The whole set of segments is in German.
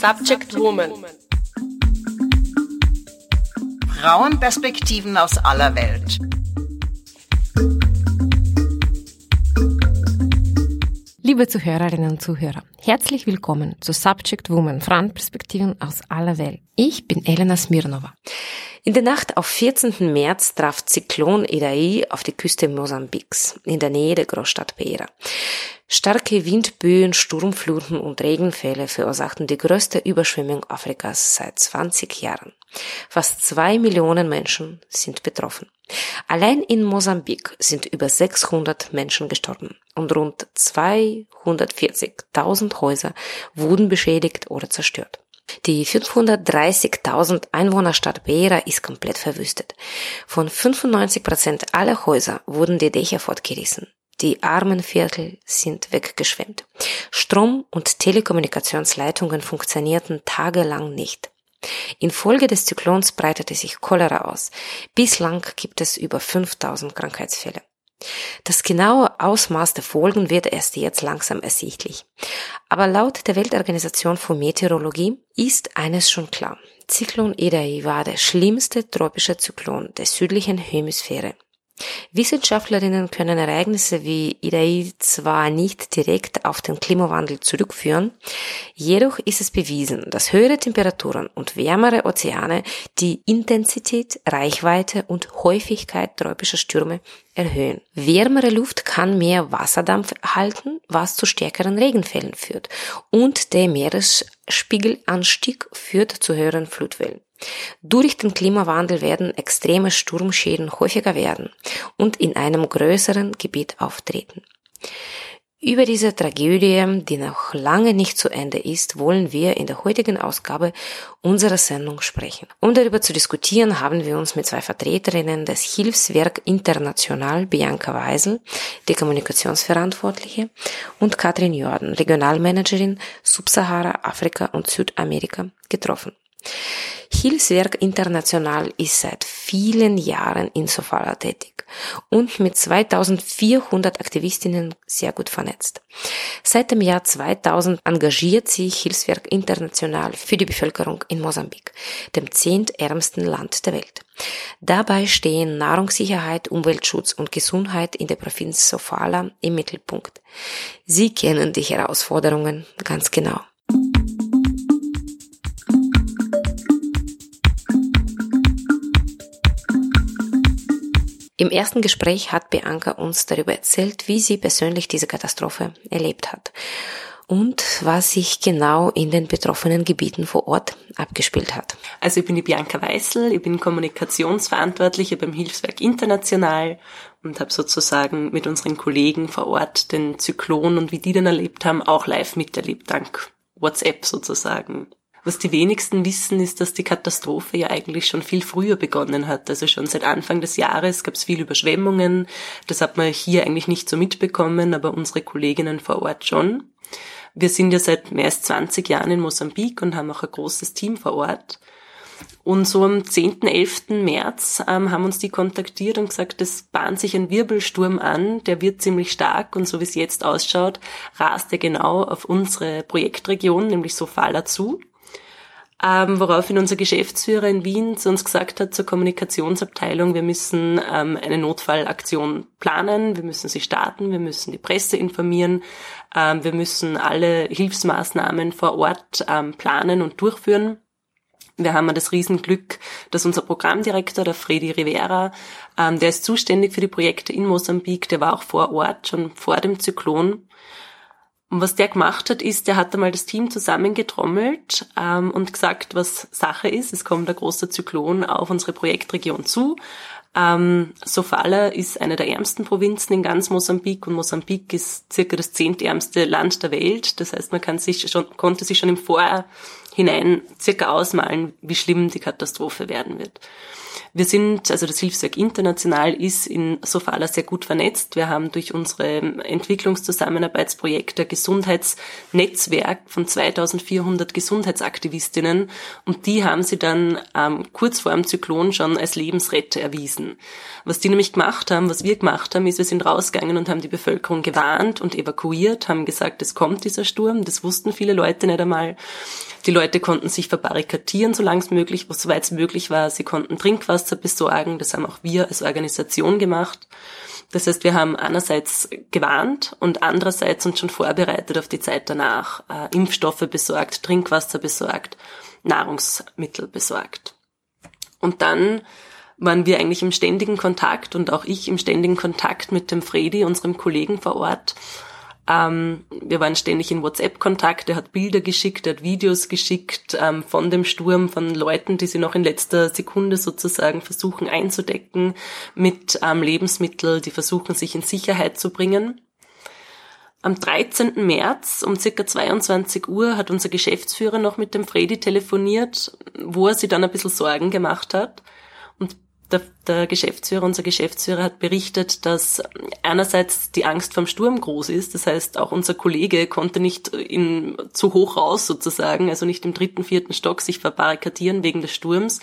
Subject Woman. Frauenperspektiven aus aller Welt. Liebe Zuhörerinnen und Zuhörer, herzlich willkommen zu Subject Woman, Frauenperspektiven aus aller Welt. Ich bin Elena Smirnova. In der Nacht auf 14. März traf Zyklon Idai auf die Küste Mosambiks, in der Nähe der Großstadt Beira. Starke Windböen, Sturmfluten und Regenfälle verursachten die größte Überschwemmung Afrikas seit 20 Jahren. Fast zwei Millionen Menschen sind betroffen. Allein in Mosambik sind über 600 Menschen gestorben und rund 240.000 Häuser wurden beschädigt oder zerstört. Die 530.000 Einwohnerstadt Beira ist komplett verwüstet. Von 95 Prozent aller Häuser wurden die Dächer fortgerissen. Die armen Viertel sind weggeschwemmt. Strom- und Telekommunikationsleitungen funktionierten tagelang nicht. Infolge des Zyklons breitete sich Cholera aus. Bislang gibt es über 5000 Krankheitsfälle. Das genaue Ausmaß der Folgen wird erst jetzt langsam ersichtlich. Aber laut der Weltorganisation für Meteorologie ist eines schon klar. Zyklon Idai war der schlimmste tropische Zyklon der südlichen Hemisphäre. Wissenschaftlerinnen können Ereignisse wie Idai zwar nicht direkt auf den Klimawandel zurückführen, jedoch ist es bewiesen, dass höhere Temperaturen und wärmere Ozeane die Intensität, Reichweite und Häufigkeit tropischer Stürme erhöhen. Wärmere Luft kann mehr Wasserdampf erhalten, was zu stärkeren Regenfällen führt, und der Meeresspiegelanstieg führt zu höheren Flutwellen. Durch den Klimawandel werden extreme Sturmschäden häufiger werden und in einem größeren Gebiet auftreten. Über diese Tragödie, die noch lange nicht zu Ende ist, wollen wir in der heutigen Ausgabe unserer Sendung sprechen. Um darüber zu diskutieren, haben wir uns mit zwei Vertreterinnen des Hilfswerk International, Bianca Weisel, die Kommunikationsverantwortliche, und Katrin Jordan, Regionalmanagerin Subsahara, Afrika und Südamerika, getroffen. Hilfswerk International ist seit vielen Jahren in Sofala tätig und mit 2400 Aktivistinnen sehr gut vernetzt. Seit dem Jahr 2000 engagiert sich Hilfswerk International für die Bevölkerung in Mosambik, dem zehntärmsten Land der Welt. Dabei stehen Nahrungssicherheit, Umweltschutz und Gesundheit in der Provinz Sofala im Mittelpunkt. Sie kennen die Herausforderungen ganz genau. Im ersten Gespräch hat Bianca uns darüber erzählt, wie sie persönlich diese Katastrophe erlebt hat und was sich genau in den betroffenen Gebieten vor Ort abgespielt hat. Also ich bin die Bianca Weißel, ich bin Kommunikationsverantwortliche beim Hilfswerk International und habe sozusagen mit unseren Kollegen vor Ort den Zyklon und wie die den erlebt haben, auch live miterlebt, dank WhatsApp sozusagen. Was die wenigsten wissen, ist, dass die Katastrophe ja eigentlich schon viel früher begonnen hat. Also schon seit Anfang des Jahres gab es viele Überschwemmungen. Das hat man hier eigentlich nicht so mitbekommen, aber unsere Kolleginnen vor Ort schon. Wir sind ja seit mehr als 20 Jahren in Mosambik und haben auch ein großes Team vor Ort. Und so am 10., 11. März ähm, haben uns die kontaktiert und gesagt, es bahnt sich ein Wirbelsturm an, der wird ziemlich stark und so wie es jetzt ausschaut, rast er genau auf unsere Projektregion, nämlich Sofala zu ähm, woraufhin unser Geschäftsführer in Wien zu uns gesagt hat, zur Kommunikationsabteilung, wir müssen ähm, eine Notfallaktion planen, wir müssen sie starten, wir müssen die Presse informieren, ähm, wir müssen alle Hilfsmaßnahmen vor Ort ähm, planen und durchführen. Wir haben das Riesenglück, dass unser Programmdirektor, der Freddy Rivera, ähm, der ist zuständig für die Projekte in Mosambik, der war auch vor Ort, schon vor dem Zyklon und was der gemacht hat, ist, der hat einmal das Team zusammengetrommelt ähm, und gesagt, was Sache ist. Es kommt ein großer Zyklon auf unsere Projektregion zu. Ähm, Sofala ist eine der ärmsten Provinzen in ganz Mosambik und Mosambik ist circa das zehntärmste Land der Welt. Das heißt, man kann sich schon, konnte sich schon im Vorhinein circa ausmalen, wie schlimm die Katastrophe werden wird. Wir sind, also das Hilfswerk International ist in Sofala sehr gut vernetzt. Wir haben durch unsere Entwicklungszusammenarbeitsprojekte Gesundheitsnetzwerk von 2400 Gesundheitsaktivistinnen und die haben sie dann ähm, kurz vor dem Zyklon schon als Lebensretter erwiesen. Wissen. Was die nämlich gemacht haben, was wir gemacht haben, ist, wir sind rausgegangen und haben die Bevölkerung gewarnt und evakuiert, haben gesagt, es kommt dieser Sturm. Das wussten viele Leute nicht einmal. Die Leute konnten sich verbarrikadieren, solange es möglich, soweit es möglich war. Sie konnten Trinkwasser besorgen. Das haben auch wir als Organisation gemacht. Das heißt, wir haben einerseits gewarnt und andererseits uns schon vorbereitet auf die Zeit danach, äh, Impfstoffe besorgt, Trinkwasser besorgt, Nahrungsmittel besorgt. Und dann waren wir eigentlich im ständigen Kontakt und auch ich im ständigen Kontakt mit dem Fredi, unserem Kollegen vor Ort ähm, wir waren ständig in WhatsApp-Kontakt. Er hat Bilder geschickt, er hat Videos geschickt ähm, von dem Sturm, von Leuten, die sie noch in letzter Sekunde sozusagen versuchen einzudecken mit ähm, Lebensmitteln, die versuchen, sich in Sicherheit zu bringen. Am 13. März um circa 22 Uhr hat unser Geschäftsführer noch mit dem Fredi telefoniert, wo er sich dann ein bisschen Sorgen gemacht hat. Der, der Geschäftsführer, unser Geschäftsführer hat berichtet, dass einerseits die Angst vom Sturm groß ist. Das heißt, auch unser Kollege konnte nicht in, zu hoch raus sozusagen, also nicht im dritten, vierten Stock sich verbarrikadieren wegen des Sturms,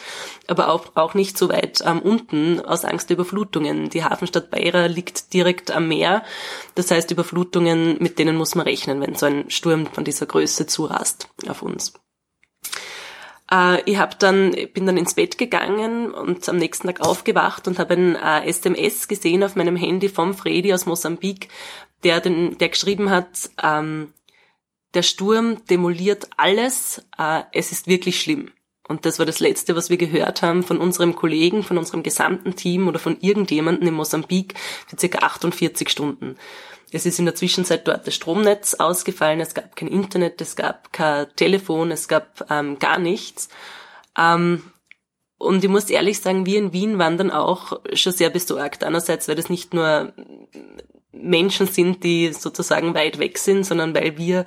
aber auch, auch nicht so weit ähm, unten aus Angst der Überflutungen. Die Hafenstadt Beira liegt direkt am Meer. Das heißt, Überflutungen, mit denen muss man rechnen, wenn so ein Sturm von dieser Größe zurast auf uns. Äh, ich hab dann, bin dann ins Bett gegangen und am nächsten Tag aufgewacht und habe ein äh, SMS gesehen auf meinem Handy vom Fredi aus Mosambik, der, den, der geschrieben hat, ähm, der Sturm demoliert alles, äh, es ist wirklich schlimm. Und das war das Letzte, was wir gehört haben von unserem Kollegen, von unserem gesamten Team oder von irgendjemandem in Mosambik für circa 48 Stunden. Es ist in der Zwischenzeit dort das Stromnetz ausgefallen, es gab kein Internet, es gab kein Telefon, es gab ähm, gar nichts. Ähm, und ich muss ehrlich sagen, wir in Wien waren dann auch schon sehr besorgt. Einerseits, weil das nicht nur Menschen sind, die sozusagen weit weg sind, sondern weil wir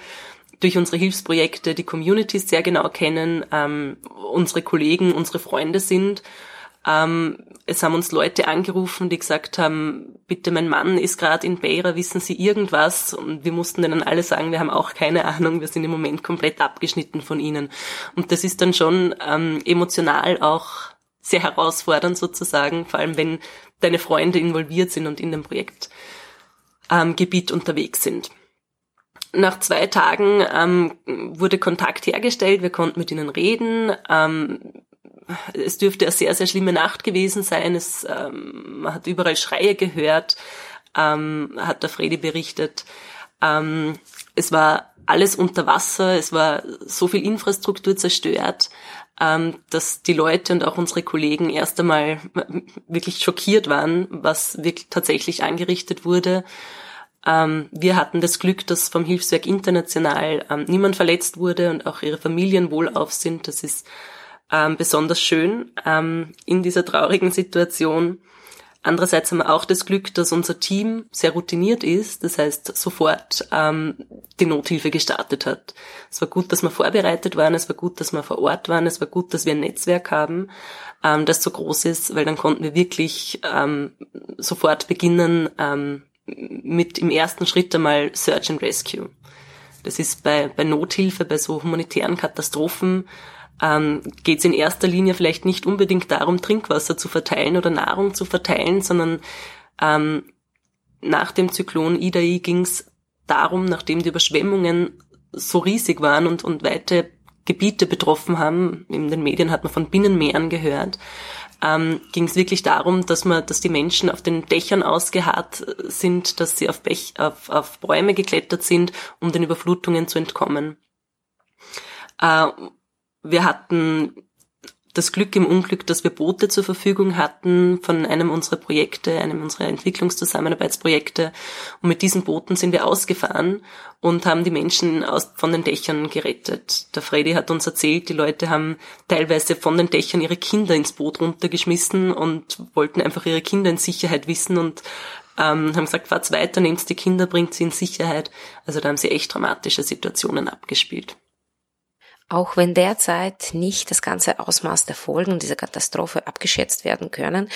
durch unsere Hilfsprojekte die Communities sehr genau kennen, ähm, unsere Kollegen, unsere Freunde sind ähm, es haben uns Leute angerufen, die gesagt haben, bitte, mein Mann ist gerade in Beira, wissen Sie irgendwas? Und wir mussten denen alle sagen, wir haben auch keine Ahnung, wir sind im Moment komplett abgeschnitten von ihnen. Und das ist dann schon ähm, emotional auch sehr herausfordernd sozusagen, vor allem wenn deine Freunde involviert sind und in dem Projektgebiet ähm, unterwegs sind. Nach zwei Tagen ähm, wurde Kontakt hergestellt, wir konnten mit ihnen reden. Ähm, es dürfte eine sehr, sehr schlimme Nacht gewesen sein. Es, ähm, man hat überall Schreie gehört, ähm, hat der Fredi berichtet. Ähm, es war alles unter Wasser, es war so viel Infrastruktur zerstört, ähm, dass die Leute und auch unsere Kollegen erst einmal wirklich schockiert waren, was wirklich tatsächlich angerichtet wurde. Ähm, wir hatten das Glück, dass vom Hilfswerk International ähm, niemand verletzt wurde und auch ihre Familien wohlauf sind. Das ist ähm, besonders schön ähm, in dieser traurigen Situation. Andererseits haben wir auch das Glück, dass unser Team sehr routiniert ist, das heißt sofort ähm, die Nothilfe gestartet hat. Es war gut, dass wir vorbereitet waren, es war gut, dass wir vor Ort waren, es war gut, dass wir ein Netzwerk haben, ähm, das so groß ist, weil dann konnten wir wirklich ähm, sofort beginnen ähm, mit im ersten Schritt einmal Search and Rescue. Das ist bei, bei Nothilfe, bei so humanitären Katastrophen ähm, geht es in erster Linie vielleicht nicht unbedingt darum, Trinkwasser zu verteilen oder Nahrung zu verteilen, sondern ähm, nach dem Zyklon Idai ging es darum, nachdem die Überschwemmungen so riesig waren und, und weite Gebiete betroffen haben, in den Medien hat man von Binnenmeeren gehört, ähm, ging es wirklich darum, dass man, dass die Menschen auf den Dächern ausgeharrt sind, dass sie auf, Bech, auf, auf Bäume geklettert sind, um den Überflutungen zu entkommen. Äh, wir hatten das Glück im Unglück, dass wir Boote zur Verfügung hatten von einem unserer Projekte, einem unserer Entwicklungszusammenarbeitsprojekte. Und mit diesen Booten sind wir ausgefahren und haben die Menschen aus, von den Dächern gerettet. Der Freddy hat uns erzählt, die Leute haben teilweise von den Dächern ihre Kinder ins Boot runtergeschmissen und wollten einfach ihre Kinder in Sicherheit wissen und ähm, haben gesagt, fahrt's weiter, nehmt die Kinder, bringt sie in Sicherheit. Also da haben sie echt dramatische Situationen abgespielt. Auch wenn derzeit nicht das ganze Ausmaß der Folgen dieser Katastrophe abgeschätzt werden können,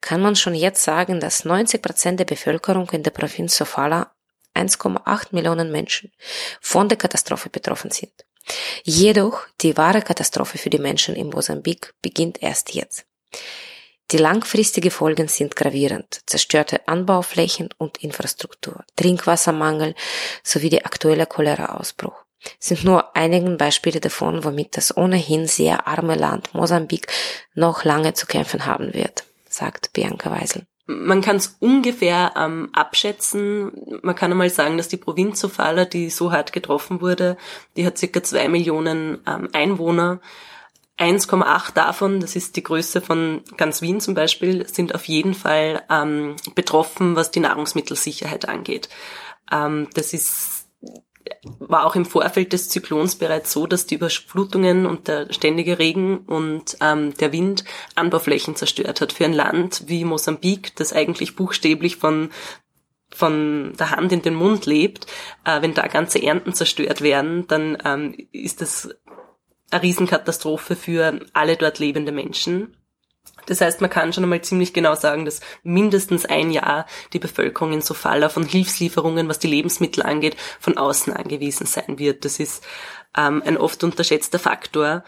kann man schon jetzt sagen, dass 90 Prozent der Bevölkerung in der Provinz Sofala 1,8 Millionen Menschen von der Katastrophe betroffen sind. Jedoch die wahre Katastrophe für die Menschen in Mosambik beginnt erst jetzt. Die langfristigen Folgen sind gravierend. Zerstörte Anbauflächen und Infrastruktur, Trinkwassermangel sowie der aktuelle Cholera-Ausbruch sind nur einige Beispiele davon, womit das ohnehin sehr arme Land Mosambik noch lange zu kämpfen haben wird, sagt Bianca Weisel. Man kann es ungefähr ähm, abschätzen. Man kann einmal sagen, dass die Provinz Sofala, die so hart getroffen wurde, die hat circa zwei Millionen ähm, Einwohner. 1,8 davon, das ist die Größe von ganz Wien zum Beispiel, sind auf jeden Fall ähm, betroffen, was die Nahrungsmittelsicherheit angeht. Ähm, das ist war auch im Vorfeld des Zyklons bereits so, dass die Überflutungen und der ständige Regen und ähm, der Wind Anbauflächen zerstört hat. Für ein Land wie Mosambik, das eigentlich buchstäblich von von der Hand in den Mund lebt, äh, wenn da ganze Ernten zerstört werden, dann ähm, ist das eine Riesenkatastrophe für alle dort lebende Menschen. Das heißt, man kann schon einmal ziemlich genau sagen, dass mindestens ein Jahr die Bevölkerung in Sofala von Hilfslieferungen, was die Lebensmittel angeht, von außen angewiesen sein wird. Das ist ähm, ein oft unterschätzter Faktor.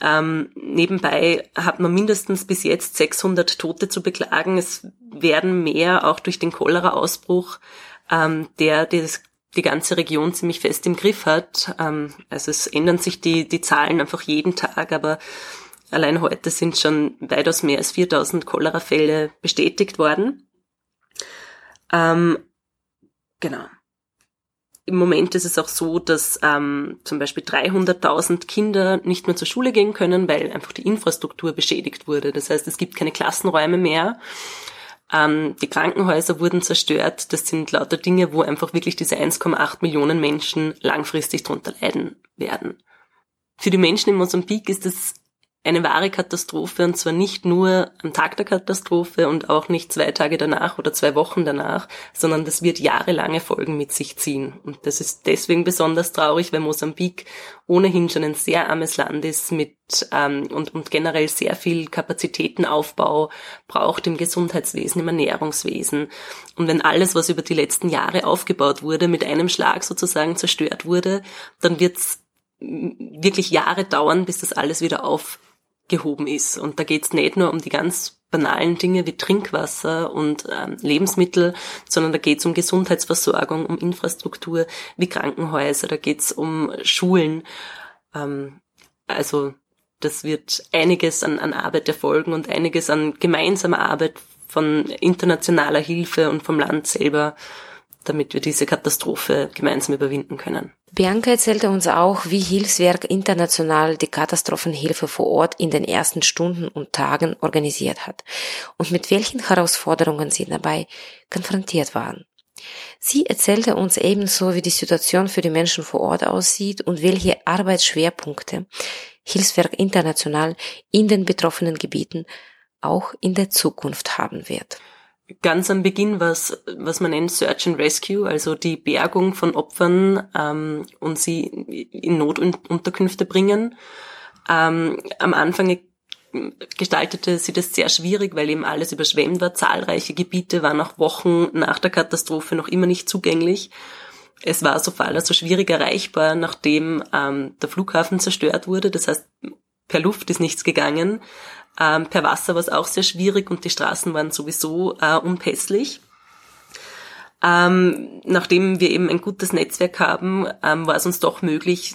Ähm, nebenbei hat man mindestens bis jetzt 600 Tote zu beklagen. Es werden mehr auch durch den Cholera-Ausbruch, ähm, der das die ganze Region ziemlich fest im Griff hat. Ähm, also es ändern sich die, die Zahlen einfach jeden Tag, aber allein heute sind schon weitaus mehr als 4000 Cholera-Fälle bestätigt worden. Ähm, genau. Im Moment ist es auch so, dass ähm, zum Beispiel 300.000 Kinder nicht mehr zur Schule gehen können, weil einfach die Infrastruktur beschädigt wurde. Das heißt, es gibt keine Klassenräume mehr. Ähm, die Krankenhäuser wurden zerstört. Das sind lauter Dinge, wo einfach wirklich diese 1,8 Millionen Menschen langfristig drunter leiden werden. Für die Menschen in Mosambik ist es eine wahre Katastrophe und zwar nicht nur am Tag der Katastrophe und auch nicht zwei Tage danach oder zwei Wochen danach, sondern das wird jahrelange Folgen mit sich ziehen. Und das ist deswegen besonders traurig, weil Mosambik ohnehin schon ein sehr armes Land ist mit ähm, und, und generell sehr viel Kapazitätenaufbau braucht im Gesundheitswesen, im Ernährungswesen. Und wenn alles, was über die letzten Jahre aufgebaut wurde, mit einem Schlag sozusagen zerstört wurde, dann wird's wirklich Jahre dauern, bis das alles wieder auf gehoben ist. Und da geht es nicht nur um die ganz banalen Dinge wie Trinkwasser und ähm, Lebensmittel, sondern da geht es um Gesundheitsversorgung, um Infrastruktur wie Krankenhäuser, da geht es um Schulen. Ähm, also das wird einiges an, an Arbeit erfolgen und einiges an gemeinsamer Arbeit von internationaler Hilfe und vom Land selber damit wir diese Katastrophe gemeinsam überwinden können. Bianca erzählte uns auch, wie Hilfswerk international die Katastrophenhilfe vor Ort in den ersten Stunden und Tagen organisiert hat und mit welchen Herausforderungen sie dabei konfrontiert waren. Sie erzählte uns ebenso, wie die Situation für die Menschen vor Ort aussieht und welche Arbeitsschwerpunkte Hilfswerk international in den betroffenen Gebieten auch in der Zukunft haben wird ganz am Beginn was, was man nennt Search and Rescue, also die Bergung von Opfern ähm, und sie in Notunterkünfte bringen. Ähm, am Anfang gestaltete sie das sehr schwierig, weil eben alles überschwemmt war. Zahlreiche Gebiete waren auch Wochen nach der Katastrophe noch immer nicht zugänglich. Es war so also schwierig erreichbar, nachdem ähm, der Flughafen zerstört wurde. Das heißt, per Luft ist nichts gegangen. Ähm, per Wasser war es auch sehr schwierig und die Straßen waren sowieso äh, unpässlich. Ähm, nachdem wir eben ein gutes Netzwerk haben, ähm, war es uns doch möglich,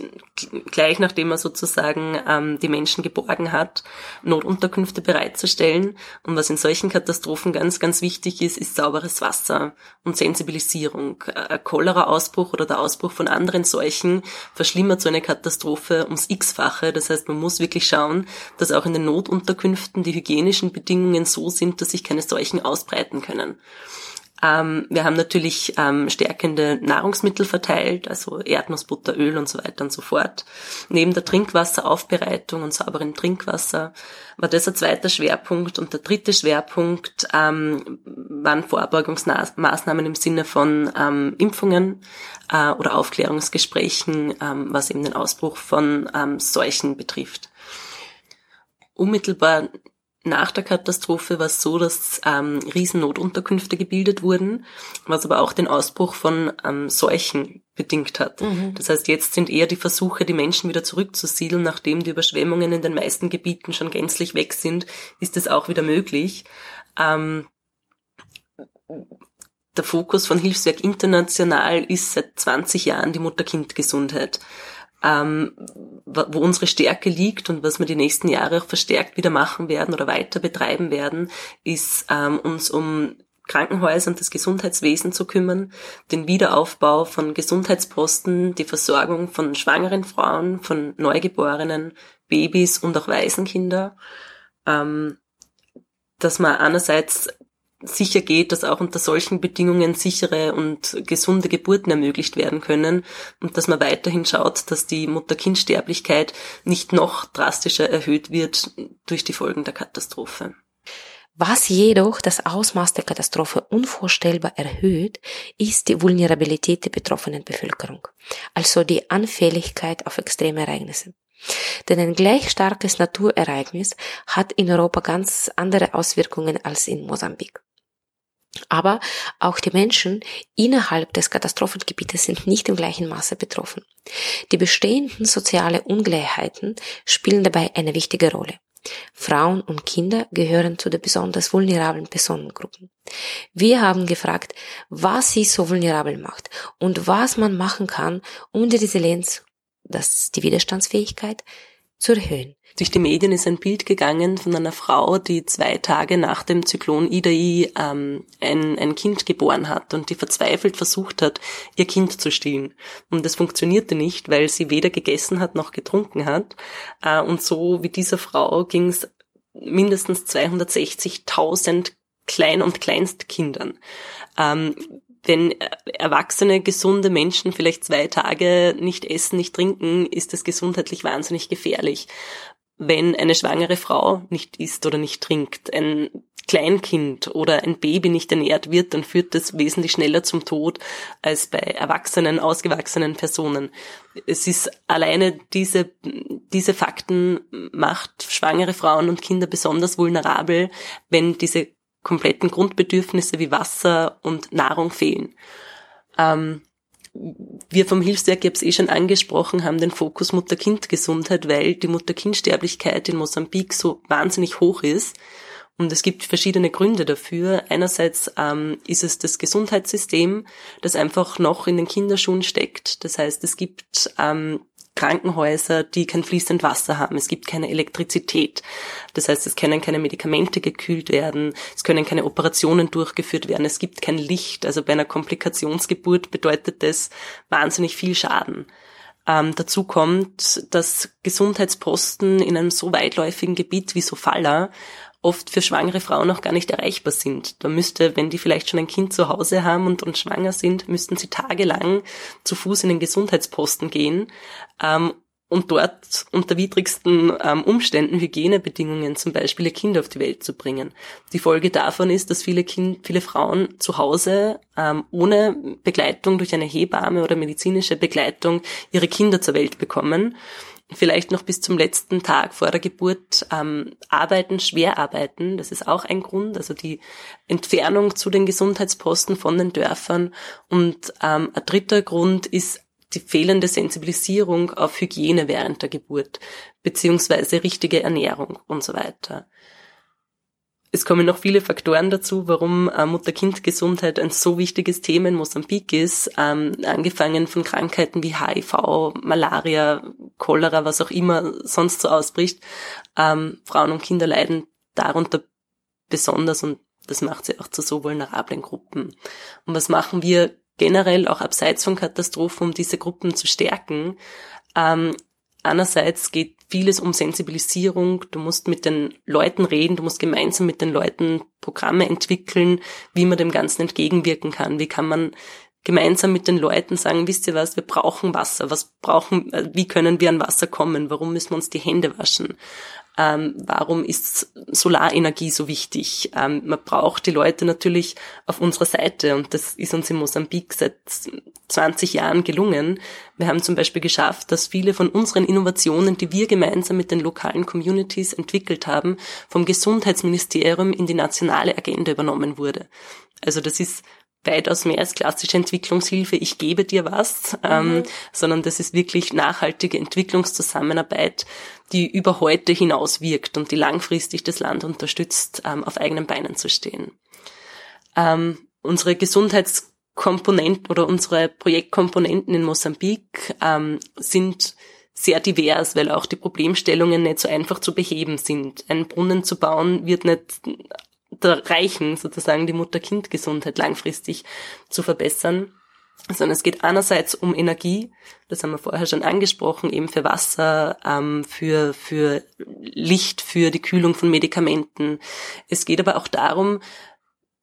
gleich nachdem man sozusagen ähm, die Menschen geborgen hat, Notunterkünfte bereitzustellen. Und was in solchen Katastrophen ganz, ganz wichtig ist, ist sauberes Wasser und Sensibilisierung. Ein Cholera-Ausbruch oder der Ausbruch von anderen Seuchen verschlimmert so eine Katastrophe ums x-fache. Das heißt, man muss wirklich schauen, dass auch in den Notunterkünften die hygienischen Bedingungen so sind, dass sich keine Seuchen ausbreiten können. Ähm, wir haben natürlich ähm, stärkende Nahrungsmittel verteilt, also Erdnussbutter, Öl und so weiter und so fort. Neben der Trinkwasseraufbereitung und sauberem Trinkwasser war das ein zweiter Schwerpunkt. Und der dritte Schwerpunkt ähm, waren Vorbeugungsmaßnahmen im Sinne von ähm, Impfungen äh, oder Aufklärungsgesprächen, ähm, was eben den Ausbruch von ähm, Seuchen betrifft. Unmittelbar nach der Katastrophe war es so, dass ähm, Riesennotunterkünfte gebildet wurden, was aber auch den Ausbruch von ähm, Seuchen bedingt hat. Mhm. Das heißt, jetzt sind eher die Versuche, die Menschen wieder zurückzusiedeln, nachdem die Überschwemmungen in den meisten Gebieten schon gänzlich weg sind, ist es auch wieder möglich. Ähm, der Fokus von Hilfswerk International ist seit 20 Jahren die Mutter-Kind-Gesundheit ähm, wo unsere Stärke liegt und was wir die nächsten Jahre auch verstärkt wieder machen werden oder weiter betreiben werden, ist ähm, uns um Krankenhäuser und das Gesundheitswesen zu kümmern, den Wiederaufbau von Gesundheitsposten, die Versorgung von schwangeren Frauen, von Neugeborenen, Babys und auch Waisenkinder, ähm, dass man einerseits sicher geht, dass auch unter solchen Bedingungen sichere und gesunde Geburten ermöglicht werden können und dass man weiterhin schaut, dass die Mutter-Kind-Sterblichkeit nicht noch drastischer erhöht wird durch die Folgen der Katastrophe. Was jedoch das Ausmaß der Katastrophe unvorstellbar erhöht, ist die Vulnerabilität der betroffenen Bevölkerung, also die Anfälligkeit auf extreme Ereignisse. Denn ein gleich starkes Naturereignis hat in Europa ganz andere Auswirkungen als in Mosambik. Aber auch die Menschen innerhalb des Katastrophengebietes sind nicht im gleichen Maße betroffen. Die bestehenden soziale Ungleichheiten spielen dabei eine wichtige Rolle. Frauen und Kinder gehören zu den besonders vulnerablen Personengruppen. Wir haben gefragt, was sie so vulnerabel macht und was man machen kann, um die Resilienz, das ist die Widerstandsfähigkeit, zu erhöhen. Durch die Medien ist ein Bild gegangen von einer Frau, die zwei Tage nach dem Zyklon Idai ähm, ein, ein Kind geboren hat und die verzweifelt versucht hat, ihr Kind zu stillen. Und das funktionierte nicht, weil sie weder gegessen hat noch getrunken hat. Äh, und so wie dieser Frau ging es mindestens 260.000 Klein- und Kleinstkindern. Ähm, wenn erwachsene, gesunde Menschen vielleicht zwei Tage nicht essen, nicht trinken, ist das gesundheitlich wahnsinnig gefährlich. Wenn eine schwangere Frau nicht isst oder nicht trinkt, ein Kleinkind oder ein Baby nicht ernährt wird, dann führt das wesentlich schneller zum Tod als bei erwachsenen, ausgewachsenen Personen. Es ist alleine diese, diese Fakten macht schwangere Frauen und Kinder besonders vulnerabel, wenn diese kompletten Grundbedürfnisse wie Wasser und Nahrung fehlen. Ähm, wir vom Hilfswerk, ich habe es eh schon angesprochen, haben den Fokus Mutter-Kind-Gesundheit, weil die Mutter-Kind-Sterblichkeit in Mosambik so wahnsinnig hoch ist. Und es gibt verschiedene Gründe dafür. Einerseits ähm, ist es das Gesundheitssystem, das einfach noch in den Kinderschuhen steckt. Das heißt, es gibt ähm, Krankenhäuser, die kein fließend Wasser haben. Es gibt keine Elektrizität. Das heißt, es können keine Medikamente gekühlt werden. Es können keine Operationen durchgeführt werden. Es gibt kein Licht. Also bei einer Komplikationsgeburt bedeutet das wahnsinnig viel Schaden. Ähm, dazu kommt, dass Gesundheitsposten in einem so weitläufigen Gebiet wie Sofala oft für schwangere Frauen auch gar nicht erreichbar sind. Da müsste, wenn die vielleicht schon ein Kind zu Hause haben und, und schwanger sind, müssten sie tagelang zu Fuß in den Gesundheitsposten gehen ähm, und dort unter widrigsten ähm, Umständen, Hygienebedingungen zum Beispiel, ihr Kind auf die Welt zu bringen. Die Folge davon ist, dass viele, kind, viele Frauen zu Hause ähm, ohne Begleitung durch eine Hebamme oder medizinische Begleitung ihre Kinder zur Welt bekommen vielleicht noch bis zum letzten Tag vor der Geburt ähm, arbeiten, schwer arbeiten. Das ist auch ein Grund. Also die Entfernung zu den Gesundheitsposten von den Dörfern. Und ähm, ein dritter Grund ist die fehlende Sensibilisierung auf Hygiene während der Geburt, beziehungsweise richtige Ernährung und so weiter. Es kommen noch viele Faktoren dazu, warum äh, Mutter-Kind-Gesundheit ein so wichtiges Thema in Mosambik ist. Ähm, angefangen von Krankheiten wie HIV, Malaria, Cholera, was auch immer sonst so ausbricht. Ähm, Frauen und Kinder leiden darunter besonders und das macht sie auch zu so vulnerablen Gruppen. Und was machen wir generell auch abseits von Katastrophen, um diese Gruppen zu stärken? Ähm, einerseits geht vieles um Sensibilisierung. Du musst mit den Leuten reden, du musst gemeinsam mit den Leuten Programme entwickeln, wie man dem Ganzen entgegenwirken kann. Wie kann man gemeinsam mit den Leuten sagen, wisst ihr was, wir brauchen Wasser, was brauchen, äh, wie können wir an Wasser kommen, warum müssen wir uns die Hände waschen, ähm, warum ist Solarenergie so wichtig? Ähm, man braucht die Leute natürlich auf unserer Seite und das ist uns in Mosambik seit 20 Jahren gelungen. Wir haben zum Beispiel geschafft, dass viele von unseren Innovationen, die wir gemeinsam mit den lokalen Communities entwickelt haben, vom Gesundheitsministerium in die nationale Agenda übernommen wurde. Also das ist weitaus mehr als klassische Entwicklungshilfe, ich gebe dir was, ähm, mhm. ähm, sondern das ist wirklich nachhaltige Entwicklungszusammenarbeit, die über heute hinaus wirkt und die langfristig das Land unterstützt, ähm, auf eigenen Beinen zu stehen. Ähm, unsere Gesundheitskomponenten oder unsere Projektkomponenten in Mosambik ähm, sind sehr divers, weil auch die Problemstellungen nicht so einfach zu beheben sind. Einen Brunnen zu bauen wird nicht reichen, sozusagen die Mutter-Kind-Gesundheit langfristig zu verbessern. Sondern es geht einerseits um Energie, das haben wir vorher schon angesprochen, eben für Wasser, ähm, für, für Licht, für die Kühlung von Medikamenten. Es geht aber auch darum,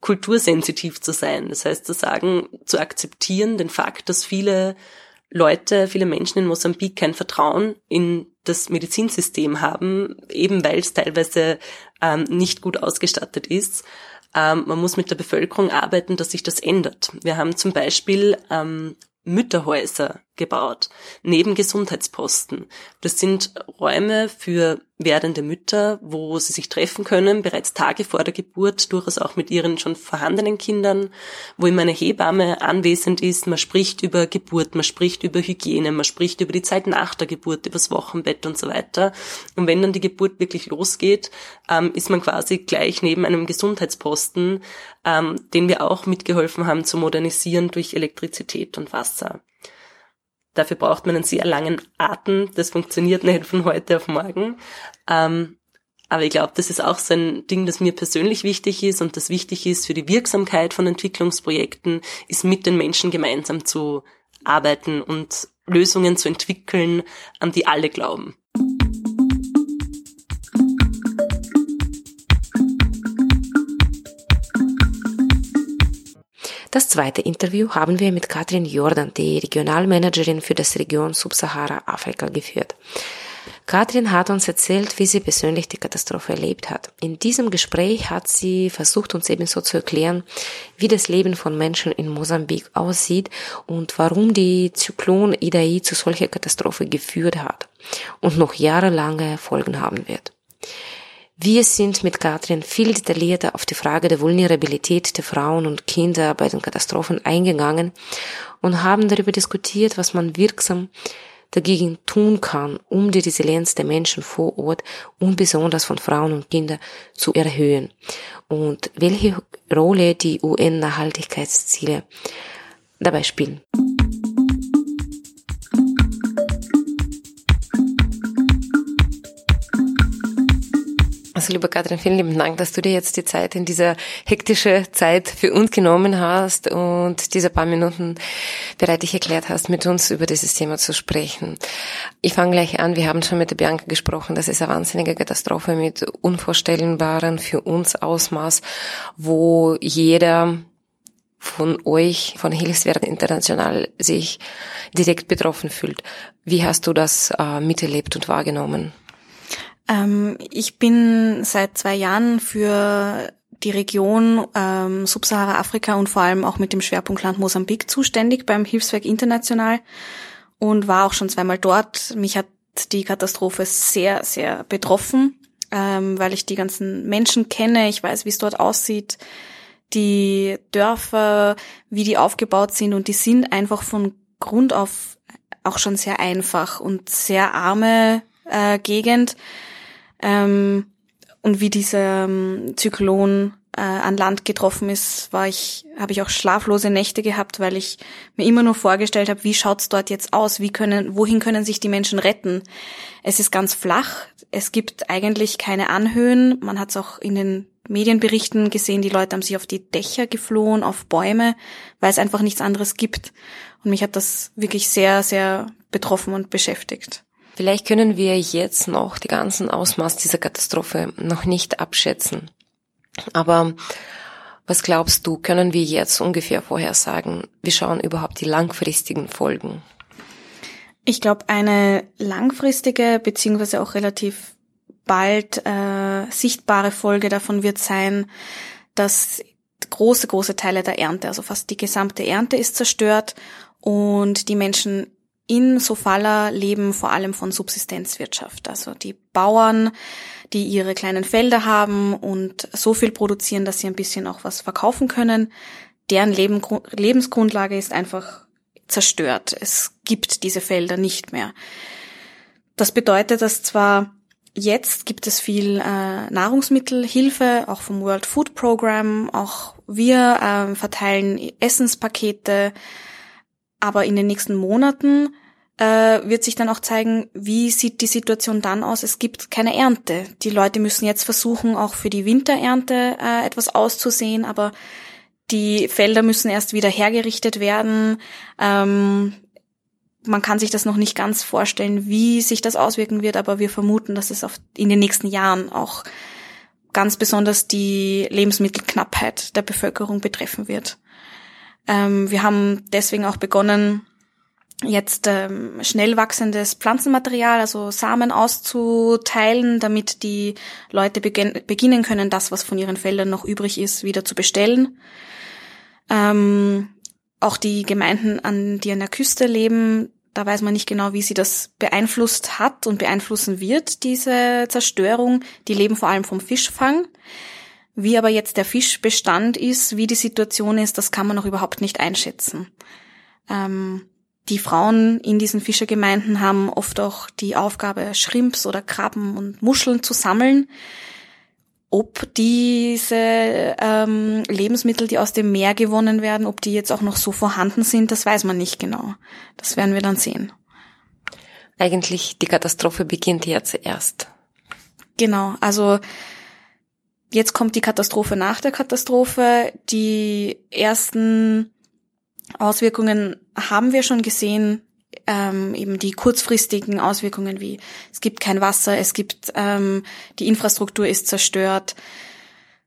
kultursensitiv zu sein. Das heißt, zu sagen, zu akzeptieren den Fakt, dass viele Leute, viele Menschen in Mosambik kein Vertrauen in das Medizinsystem haben, eben weil es teilweise ähm, nicht gut ausgestattet ist. Ähm, man muss mit der Bevölkerung arbeiten, dass sich das ändert. Wir haben zum Beispiel ähm, Mütterhäuser gebaut, neben Gesundheitsposten. Das sind Räume für werdende Mütter, wo sie sich treffen können, bereits Tage vor der Geburt, durchaus auch mit ihren schon vorhandenen Kindern, wo immer eine Hebamme anwesend ist. Man spricht über Geburt, man spricht über Hygiene, man spricht über die Zeit nach der Geburt, über das Wochenbett und so weiter. Und wenn dann die Geburt wirklich losgeht, ähm, ist man quasi gleich neben einem Gesundheitsposten, ähm, den wir auch mitgeholfen haben zu modernisieren durch Elektrizität und Wasser. Dafür braucht man einen sehr langen Atem. Das funktioniert nicht von heute auf morgen. Ähm, aber ich glaube, das ist auch so ein Ding, das mir persönlich wichtig ist und das wichtig ist für die Wirksamkeit von Entwicklungsprojekten, ist mit den Menschen gemeinsam zu arbeiten und Lösungen zu entwickeln, an die alle glauben. Das zweite Interview haben wir mit Katrin Jordan, die Regionalmanagerin für das Region Subsahara-Afrika, geführt. Katrin hat uns erzählt, wie sie persönlich die Katastrophe erlebt hat. In diesem Gespräch hat sie versucht, uns ebenso zu erklären, wie das Leben von Menschen in Mosambik aussieht und warum die Zyklon Idai zu solcher Katastrophe geführt hat und noch jahrelange Folgen haben wird. Wir sind mit Katrin viel detaillierter auf die Frage der Vulnerabilität der Frauen und Kinder bei den Katastrophen eingegangen und haben darüber diskutiert, was man wirksam dagegen tun kann, um die Resilienz der Menschen vor Ort und besonders von Frauen und Kindern zu erhöhen und welche Rolle die UN-Nachhaltigkeitsziele dabei spielen. Also lieber Katrin, vielen lieben Dank, dass du dir jetzt die Zeit in dieser hektische Zeit für uns genommen hast und diese paar Minuten bereit dich erklärt hast, mit uns über dieses Thema zu sprechen. Ich fange gleich an. Wir haben schon mit der Bianca gesprochen. Das ist eine wahnsinnige Katastrophe mit unvorstellbaren für uns Ausmaß, wo jeder von euch, von Hilfswerk International, sich direkt betroffen fühlt. Wie hast du das äh, miterlebt und wahrgenommen? Ähm, ich bin seit zwei Jahren für die Region ähm, Subsahara-Afrika und vor allem auch mit dem Schwerpunktland Mosambik zuständig beim Hilfswerk International und war auch schon zweimal dort. Mich hat die Katastrophe sehr, sehr betroffen, ähm, weil ich die ganzen Menschen kenne. Ich weiß, wie es dort aussieht, die Dörfer, wie die aufgebaut sind und die sind einfach von Grund auf auch schon sehr einfach und sehr arme äh, Gegend ähm, und wie dieser ähm, Zyklon äh, an Land getroffen ist, war ich, habe ich auch schlaflose Nächte gehabt, weil ich mir immer nur vorgestellt habe, wie schaut's dort jetzt aus? Wie können, wohin können sich die Menschen retten? Es ist ganz flach. Es gibt eigentlich keine Anhöhen. Man hat es auch in den Medienberichten gesehen, die Leute haben sich auf die Dächer geflohen, auf Bäume, weil es einfach nichts anderes gibt. Und mich hat das wirklich sehr, sehr betroffen und beschäftigt. Vielleicht können wir jetzt noch die ganzen Ausmaß dieser Katastrophe noch nicht abschätzen. Aber was glaubst du, können wir jetzt ungefähr vorhersagen? Wie schauen überhaupt die langfristigen Folgen? Ich glaube, eine langfristige beziehungsweise auch relativ bald äh, sichtbare Folge davon wird sein, dass große, große Teile der Ernte, also fast die gesamte Ernte ist zerstört und die Menschen in Sofala leben vor allem von Subsistenzwirtschaft. Also die Bauern, die ihre kleinen Felder haben und so viel produzieren, dass sie ein bisschen auch was verkaufen können, deren Leben, Lebensgrundlage ist einfach zerstört. Es gibt diese Felder nicht mehr. Das bedeutet, dass zwar jetzt gibt es viel äh, Nahrungsmittelhilfe, auch vom World Food Program, auch wir äh, verteilen Essenspakete, aber in den nächsten Monaten äh, wird sich dann auch zeigen, wie sieht die Situation dann aus. Es gibt keine Ernte. Die Leute müssen jetzt versuchen, auch für die Winterernte äh, etwas auszusehen, aber die Felder müssen erst wieder hergerichtet werden. Ähm, man kann sich das noch nicht ganz vorstellen, wie sich das auswirken wird, aber wir vermuten, dass es auf, in den nächsten Jahren auch ganz besonders die Lebensmittelknappheit der Bevölkerung betreffen wird. Ähm, wir haben deswegen auch begonnen, jetzt ähm, schnell wachsendes Pflanzenmaterial, also Samen auszuteilen, damit die Leute beginnen können, das, was von ihren Feldern noch übrig ist, wieder zu bestellen. Ähm, auch die Gemeinden, an die an der Küste leben, da weiß man nicht genau, wie sie das beeinflusst hat und beeinflussen wird, diese Zerstörung. Die leben vor allem vom Fischfang. Wie aber jetzt der Fischbestand ist, wie die Situation ist, das kann man noch überhaupt nicht einschätzen. Ähm, die Frauen in diesen Fischergemeinden haben oft auch die Aufgabe, Schrimps oder Krabben und Muscheln zu sammeln. Ob diese ähm, Lebensmittel, die aus dem Meer gewonnen werden, ob die jetzt auch noch so vorhanden sind, das weiß man nicht genau. Das werden wir dann sehen. Eigentlich die Katastrophe beginnt ja zuerst. Genau, also jetzt kommt die Katastrophe nach der Katastrophe. Die ersten Auswirkungen haben wir schon gesehen ähm, eben die kurzfristigen Auswirkungen wie es gibt kein Wasser, es gibt ähm, die Infrastruktur ist zerstört.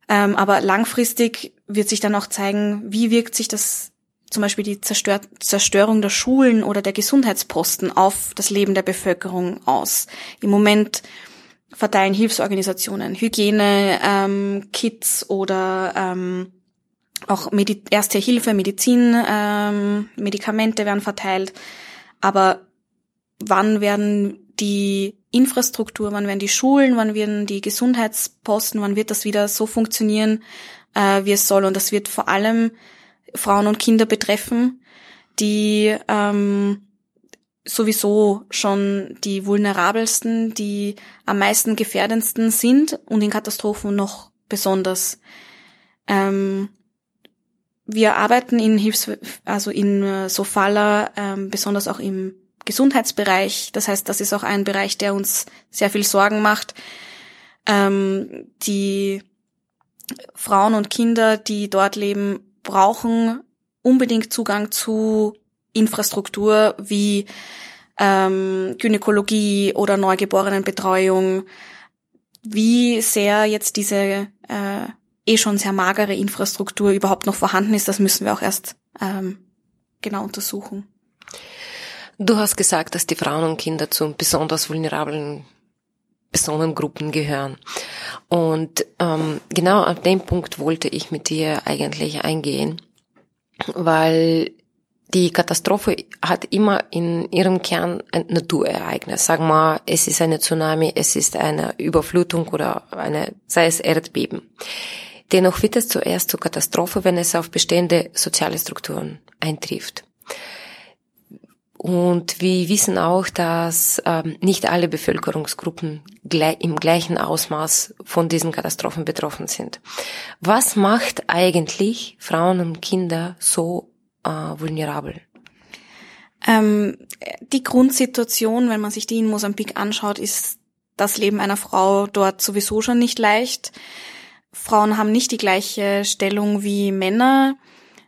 Ähm, aber langfristig wird sich dann auch zeigen, wie wirkt sich das zum Beispiel die Zerstör Zerstörung der Schulen oder der Gesundheitsposten auf das Leben der Bevölkerung aus. Im Moment verteilen Hilfsorganisationen Hygiene, ähm, Kits oder ähm, auch Medi Erste Hilfe, Medizin, ähm, Medikamente werden verteilt. Aber wann werden die Infrastruktur, wann werden die Schulen, wann werden die Gesundheitsposten, wann wird das wieder so funktionieren, äh, wie es soll? Und das wird vor allem Frauen und Kinder betreffen, die ähm, sowieso schon die vulnerabelsten, die am meisten gefährdendsten sind und in Katastrophen noch besonders. Ähm, wir arbeiten in Hilfs also in äh, Sofala ähm, besonders auch im Gesundheitsbereich. Das heißt, das ist auch ein Bereich, der uns sehr viel Sorgen macht. Ähm, die Frauen und Kinder, die dort leben, brauchen unbedingt Zugang zu Infrastruktur wie ähm, Gynäkologie oder Neugeborenenbetreuung. Wie sehr jetzt diese äh, eh schon sehr magere Infrastruktur überhaupt noch vorhanden ist, das müssen wir auch erst ähm, genau untersuchen. Du hast gesagt, dass die Frauen und Kinder zu besonders vulnerablen Personengruppen gehören. Und ähm, genau an dem Punkt wollte ich mit dir eigentlich eingehen, weil die Katastrophe hat immer in ihrem Kern ein Naturereignis. Sagen wir, es ist eine Tsunami, es ist eine Überflutung oder eine, sei es Erdbeben. Dennoch wird es zuerst zur Katastrophe, wenn es auf bestehende soziale Strukturen eintrifft. Und wir wissen auch, dass ähm, nicht alle Bevölkerungsgruppen gleich, im gleichen Ausmaß von diesen Katastrophen betroffen sind. Was macht eigentlich Frauen und Kinder so äh, vulnerabel? Ähm, die Grundsituation, wenn man sich die in Mosambik anschaut, ist das Leben einer Frau dort sowieso schon nicht leicht. Frauen haben nicht die gleiche Stellung wie Männer.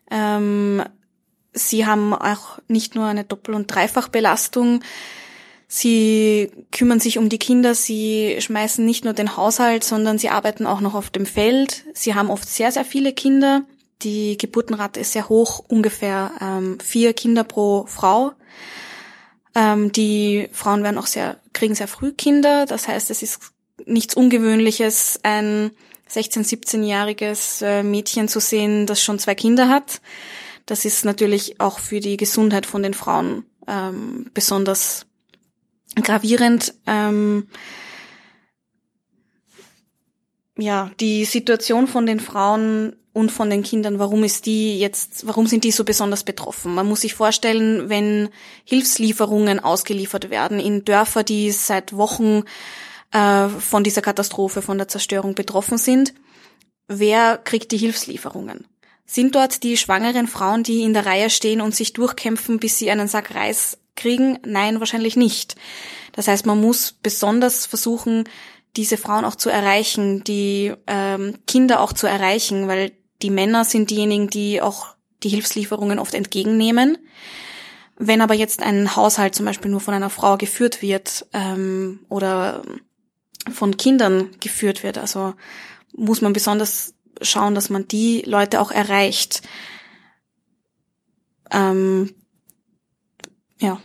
Ähm, sie haben auch nicht nur eine Doppel- und Dreifachbelastung. Sie kümmern sich um die Kinder, sie schmeißen nicht nur den Haushalt, sondern sie arbeiten auch noch auf dem Feld. Sie haben oft sehr, sehr viele Kinder. Die Geburtenrate ist sehr hoch, ungefähr ähm, vier Kinder pro Frau. Ähm, die Frauen werden auch sehr, kriegen sehr früh Kinder. Das heißt, es ist nichts Ungewöhnliches, ein 16-, 17-jähriges äh, Mädchen zu sehen, das schon zwei Kinder hat. Das ist natürlich auch für die Gesundheit von den Frauen ähm, besonders gravierend. Ähm, ja, die Situation von den Frauen und von den Kindern, warum ist die jetzt, warum sind die so besonders betroffen? Man muss sich vorstellen, wenn Hilfslieferungen ausgeliefert werden in Dörfer, die seit Wochen äh, von dieser Katastrophe, von der Zerstörung betroffen sind, wer kriegt die Hilfslieferungen? Sind dort die schwangeren Frauen, die in der Reihe stehen und sich durchkämpfen, bis sie einen Sack Reis kriegen? Nein, wahrscheinlich nicht. Das heißt, man muss besonders versuchen, diese Frauen auch zu erreichen, die ähm, Kinder auch zu erreichen, weil die Männer sind diejenigen, die auch die Hilfslieferungen oft entgegennehmen. Wenn aber jetzt ein Haushalt zum Beispiel nur von einer Frau geführt wird ähm, oder von Kindern geführt wird, also muss man besonders schauen, dass man die Leute auch erreicht. Ähm, ja.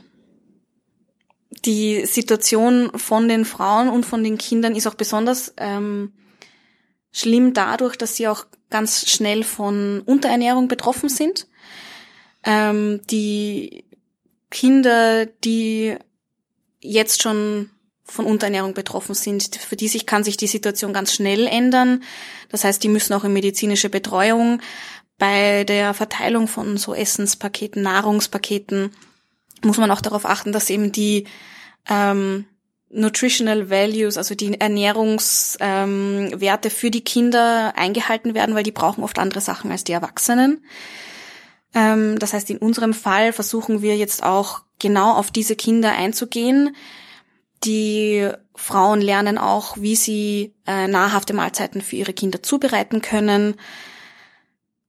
Die Situation von den Frauen und von den Kindern ist auch besonders ähm, schlimm dadurch, dass sie auch ganz schnell von Unterernährung betroffen sind. Ähm, die Kinder, die jetzt schon von Unterernährung betroffen sind, für die sich kann sich die Situation ganz schnell ändern. Das heißt, die müssen auch in medizinische Betreuung bei der Verteilung von so Essenspaketen, Nahrungspaketen muss man auch darauf achten, dass eben die ähm, Nutritional Values, also die Ernährungswerte ähm, für die Kinder eingehalten werden, weil die brauchen oft andere Sachen als die Erwachsenen. Ähm, das heißt, in unserem Fall versuchen wir jetzt auch genau auf diese Kinder einzugehen. Die Frauen lernen auch, wie sie äh, nahrhafte Mahlzeiten für ihre Kinder zubereiten können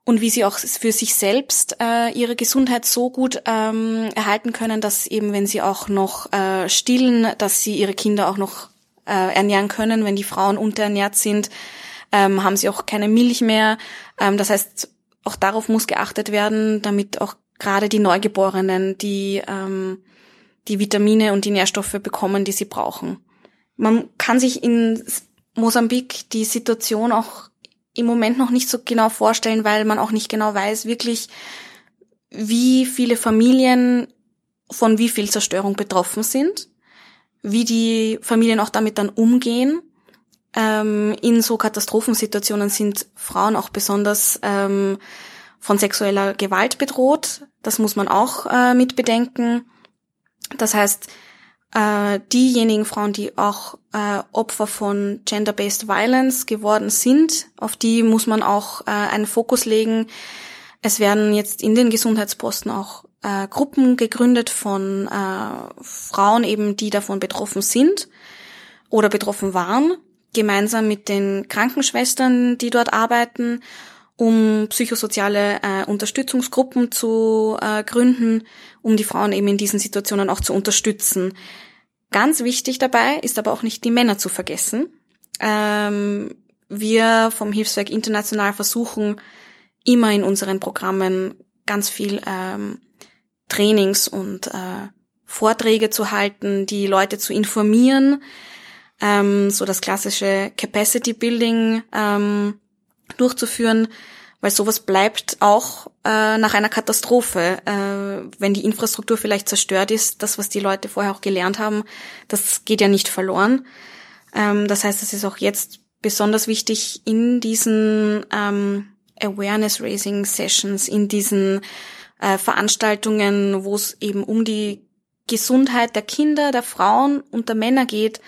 und wie sie auch für sich selbst äh, ihre Gesundheit so gut ähm, erhalten können, dass eben, wenn sie auch noch äh, stillen, dass sie ihre Kinder auch noch äh, ernähren können. Wenn die Frauen unterernährt sind, ähm, haben sie auch keine Milch mehr. Ähm, das heißt, auch darauf muss geachtet werden, damit auch gerade die Neugeborenen die ähm, die Vitamine und die Nährstoffe bekommen, die sie brauchen. Man kann sich in Mosambik die Situation auch im Moment noch nicht so genau vorstellen, weil man auch nicht genau weiß, wirklich, wie viele Familien von wie viel Zerstörung betroffen sind, wie die Familien auch damit dann umgehen. Ähm, in so Katastrophensituationen sind Frauen auch besonders ähm, von sexueller Gewalt bedroht. Das muss man auch äh, mit bedenken. Das heißt, äh, diejenigen Frauen, die auch äh, Opfer von Gender-Based Violence geworden sind, auf die muss man auch äh, einen Fokus legen. Es werden jetzt in den Gesundheitsposten auch äh, Gruppen gegründet von äh, Frauen eben, die davon betroffen sind oder betroffen waren, gemeinsam mit den Krankenschwestern, die dort arbeiten, um psychosoziale äh, Unterstützungsgruppen zu äh, gründen, um die Frauen eben in diesen Situationen auch zu unterstützen. Ganz wichtig dabei ist aber auch nicht die Männer zu vergessen. Ähm, wir vom Hilfswerk International versuchen immer in unseren Programmen ganz viel ähm, Trainings und äh, Vorträge zu halten, die Leute zu informieren, ähm, so das klassische Capacity Building ähm, durchzuführen, weil sowas bleibt auch äh, nach einer Katastrophe, äh, wenn die Infrastruktur vielleicht zerstört ist, das, was die Leute vorher auch gelernt haben, das geht ja nicht verloren. Ähm, das heißt, es ist auch jetzt besonders wichtig in diesen ähm, Awareness-Raising-Sessions, in diesen äh, Veranstaltungen, wo es eben um die Gesundheit der Kinder, der Frauen und der Männer geht,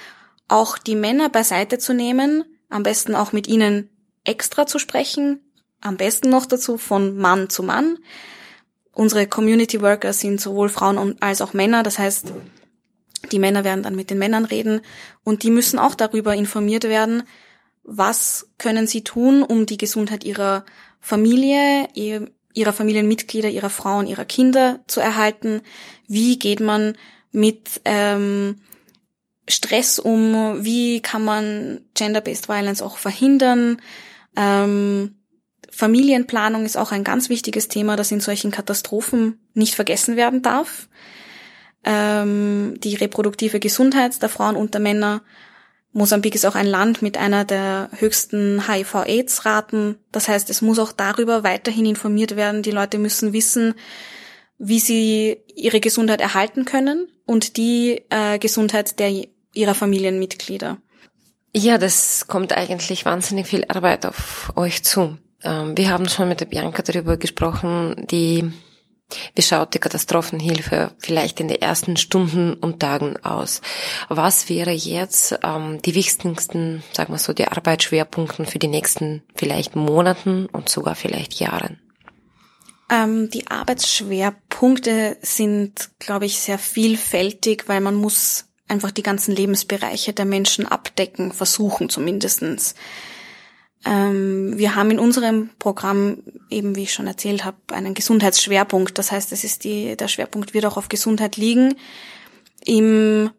auch die Männer beiseite zu nehmen, am besten auch mit ihnen extra zu sprechen, am besten noch dazu von Mann zu Mann. Unsere Community Worker sind sowohl Frauen als auch Männer, das heißt, die Männer werden dann mit den Männern reden und die müssen auch darüber informiert werden, was können sie tun, um die Gesundheit ihrer Familie, ihrer Familienmitglieder, ihrer Frauen, ihrer Kinder zu erhalten. Wie geht man mit ähm, Stress um? Wie kann man Gender-Based Violence auch verhindern? Ähm, Familienplanung ist auch ein ganz wichtiges Thema, das in solchen Katastrophen nicht vergessen werden darf. Ähm, die reproduktive Gesundheit der Frauen und der Männer. Mosambik ist auch ein Land mit einer der höchsten HIV-Aids-Raten. Das heißt, es muss auch darüber weiterhin informiert werden. Die Leute müssen wissen, wie sie ihre Gesundheit erhalten können und die äh, Gesundheit der, ihrer Familienmitglieder. Ja, das kommt eigentlich wahnsinnig viel Arbeit auf euch zu. Ähm, wir haben schon mit der Bianca darüber gesprochen, die wie schaut die Katastrophenhilfe vielleicht in den ersten Stunden und Tagen aus? Was wäre jetzt ähm, die wichtigsten, sagen wir so, die Arbeitsschwerpunkte für die nächsten vielleicht Monaten und sogar vielleicht Jahren? Ähm, die Arbeitsschwerpunkte sind, glaube ich, sehr vielfältig, weil man muss einfach die ganzen Lebensbereiche der Menschen abdecken, versuchen zumindestens. Ähm, wir haben in unserem Programm, eben wie ich schon erzählt habe, einen Gesundheitsschwerpunkt. Das heißt, es ist die, der Schwerpunkt wird auch auf Gesundheit liegen. Im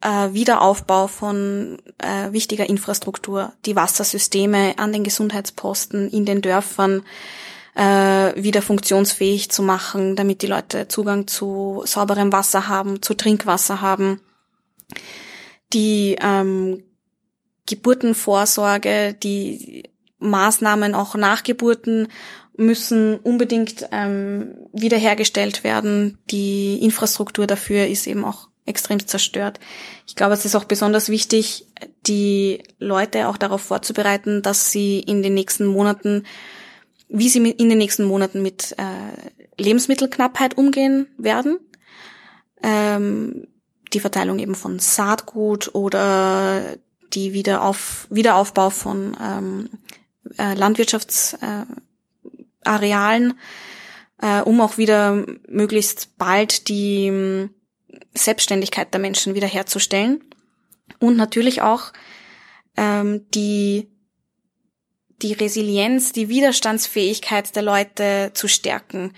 äh, Wiederaufbau von äh, wichtiger Infrastruktur, die Wassersysteme an den Gesundheitsposten in den Dörfern äh, wieder funktionsfähig zu machen, damit die Leute Zugang zu sauberem Wasser haben, zu Trinkwasser haben. Die ähm, Geburtenvorsorge, die Maßnahmen auch nach Geburten müssen unbedingt ähm, wiederhergestellt werden. Die Infrastruktur dafür ist eben auch extrem zerstört. Ich glaube, es ist auch besonders wichtig, die Leute auch darauf vorzubereiten, dass sie in den nächsten Monaten, wie sie in den nächsten Monaten mit äh, Lebensmittelknappheit umgehen werden. Ähm, die Verteilung eben von Saatgut oder die Wiederauf Wiederaufbau von ähm, äh, Landwirtschaftsarealen, äh, um auch wieder möglichst bald die äh, Selbstständigkeit der Menschen wiederherzustellen und natürlich auch ähm, die die Resilienz, die Widerstandsfähigkeit der Leute zu stärken.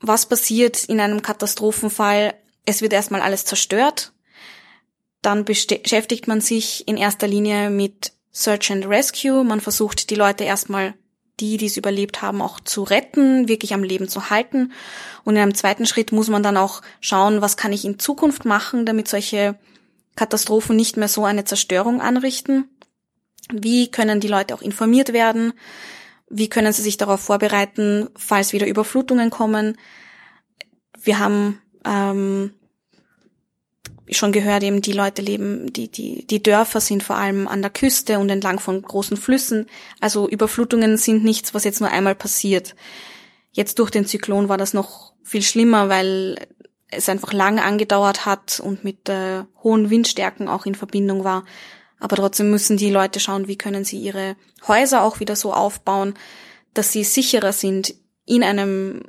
Was passiert in einem Katastrophenfall? Es wird erstmal alles zerstört dann beschäftigt man sich in erster Linie mit Search and Rescue. Man versucht die Leute erstmal, die, die es überlebt haben, auch zu retten, wirklich am Leben zu halten. Und in einem zweiten Schritt muss man dann auch schauen, was kann ich in Zukunft machen, damit solche Katastrophen nicht mehr so eine Zerstörung anrichten. Wie können die Leute auch informiert werden? Wie können sie sich darauf vorbereiten, falls wieder Überflutungen kommen? Wir haben ähm, schon gehört, eben die Leute leben, die, die, die Dörfer sind vor allem an der Küste und entlang von großen Flüssen. Also Überflutungen sind nichts, was jetzt nur einmal passiert. Jetzt durch den Zyklon war das noch viel schlimmer, weil es einfach lange angedauert hat und mit äh, hohen Windstärken auch in Verbindung war. Aber trotzdem müssen die Leute schauen, wie können sie ihre Häuser auch wieder so aufbauen, dass sie sicherer sind in einem,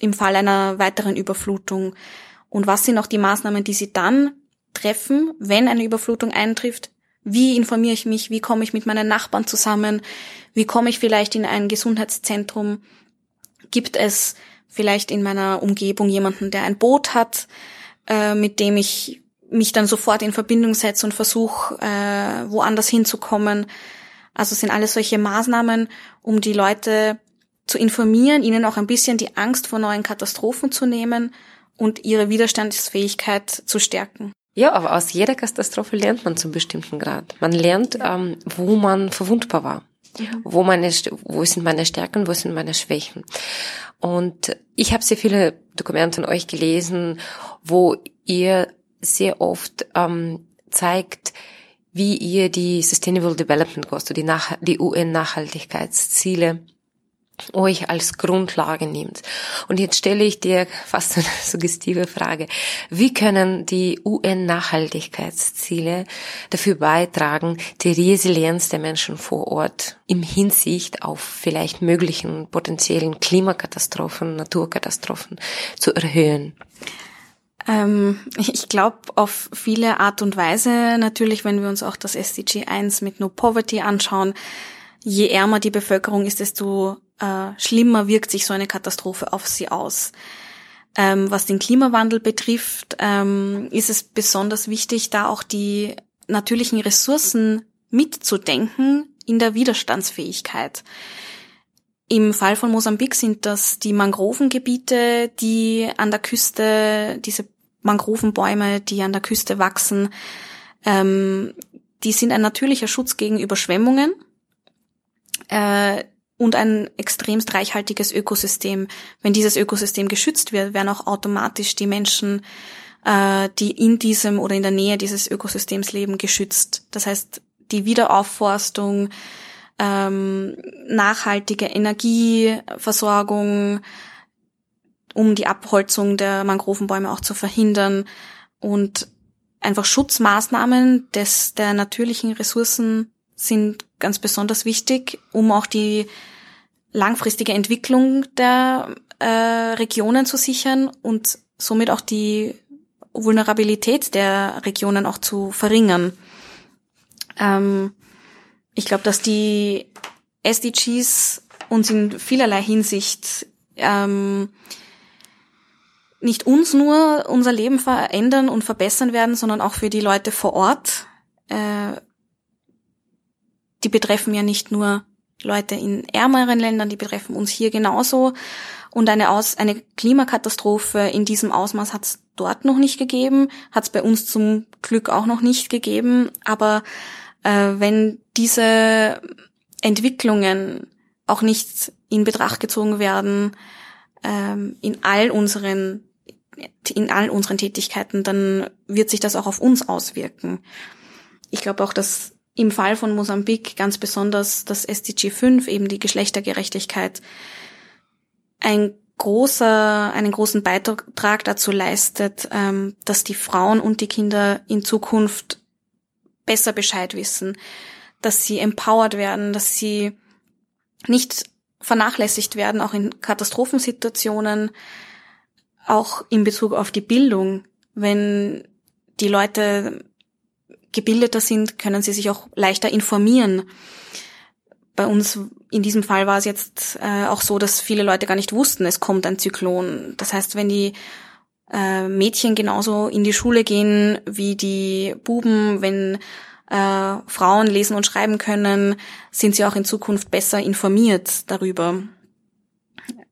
im Fall einer weiteren Überflutung. Und was sind auch die Maßnahmen, die Sie dann treffen, wenn eine Überflutung eintrifft? Wie informiere ich mich? Wie komme ich mit meinen Nachbarn zusammen? Wie komme ich vielleicht in ein Gesundheitszentrum? Gibt es vielleicht in meiner Umgebung jemanden, der ein Boot hat, äh, mit dem ich mich dann sofort in Verbindung setze und versuche, äh, woanders hinzukommen? Also sind alles solche Maßnahmen, um die Leute zu informieren, ihnen auch ein bisschen die Angst vor neuen Katastrophen zu nehmen und ihre Widerstandsfähigkeit zu stärken. Ja, aber aus jeder Katastrophe lernt man zum bestimmten Grad. Man lernt, ähm, wo man verwundbar war. Mhm. Wo, meine, wo sind meine Stärken, wo sind meine Schwächen. Und ich habe sehr viele Dokumente von euch gelesen, wo ihr sehr oft ähm, zeigt, wie ihr die Sustainable Development Goals, die, die UN-Nachhaltigkeitsziele euch als Grundlage nimmt. Und jetzt stelle ich dir fast eine suggestive Frage. Wie können die UN-Nachhaltigkeitsziele dafür beitragen, die Resilienz der Menschen vor Ort im Hinsicht auf vielleicht möglichen potenziellen Klimakatastrophen, Naturkatastrophen zu erhöhen? Ähm, ich glaube auf viele Art und Weise. Natürlich, wenn wir uns auch das SDG 1 mit No Poverty anschauen, je ärmer die Bevölkerung ist, desto äh, schlimmer wirkt sich so eine Katastrophe auf sie aus. Ähm, was den Klimawandel betrifft, ähm, ist es besonders wichtig, da auch die natürlichen Ressourcen mitzudenken in der Widerstandsfähigkeit. Im Fall von Mosambik sind das die Mangrovengebiete, die an der Küste, diese Mangrovenbäume, die an der Küste wachsen, ähm, die sind ein natürlicher Schutz gegen Überschwemmungen äh, und ein extremst reichhaltiges Ökosystem. Wenn dieses Ökosystem geschützt wird, werden auch automatisch die Menschen, äh, die in diesem oder in der Nähe dieses Ökosystems leben, geschützt. Das heißt, die Wiederaufforstung, ähm, nachhaltige Energieversorgung, um die Abholzung der Mangrovenbäume auch zu verhindern und einfach Schutzmaßnahmen des, der natürlichen Ressourcen sind ganz besonders wichtig, um auch die langfristige Entwicklung der äh, Regionen zu sichern und somit auch die Vulnerabilität der Regionen auch zu verringern. Ähm, ich glaube, dass die SDGs uns in vielerlei Hinsicht ähm, nicht uns nur unser Leben verändern und verbessern werden, sondern auch für die Leute vor Ort. Äh, die betreffen ja nicht nur Leute in ärmeren Ländern, die betreffen uns hier genauso. Und eine, Aus eine Klimakatastrophe in diesem Ausmaß hat es dort noch nicht gegeben, hat es bei uns zum Glück auch noch nicht gegeben. Aber äh, wenn diese Entwicklungen auch nicht in Betracht gezogen werden, ähm, in all unseren in all unseren Tätigkeiten, dann wird sich das auch auf uns auswirken. Ich glaube auch, dass im Fall von Mosambik ganz besonders das SDG 5, eben die Geschlechtergerechtigkeit, ein großer, einen großen Beitrag dazu leistet, ähm, dass die Frauen und die Kinder in Zukunft besser Bescheid wissen, dass sie empowered werden, dass sie nicht vernachlässigt werden, auch in Katastrophensituationen, auch in Bezug auf die Bildung. Wenn die Leute gebildeter sind, können sie sich auch leichter informieren. Bei uns in diesem Fall war es jetzt äh, auch so, dass viele Leute gar nicht wussten, es kommt ein Zyklon. Das heißt, wenn die äh, Mädchen genauso in die Schule gehen wie die Buben, wenn äh, Frauen lesen und schreiben können, sind sie auch in Zukunft besser informiert darüber,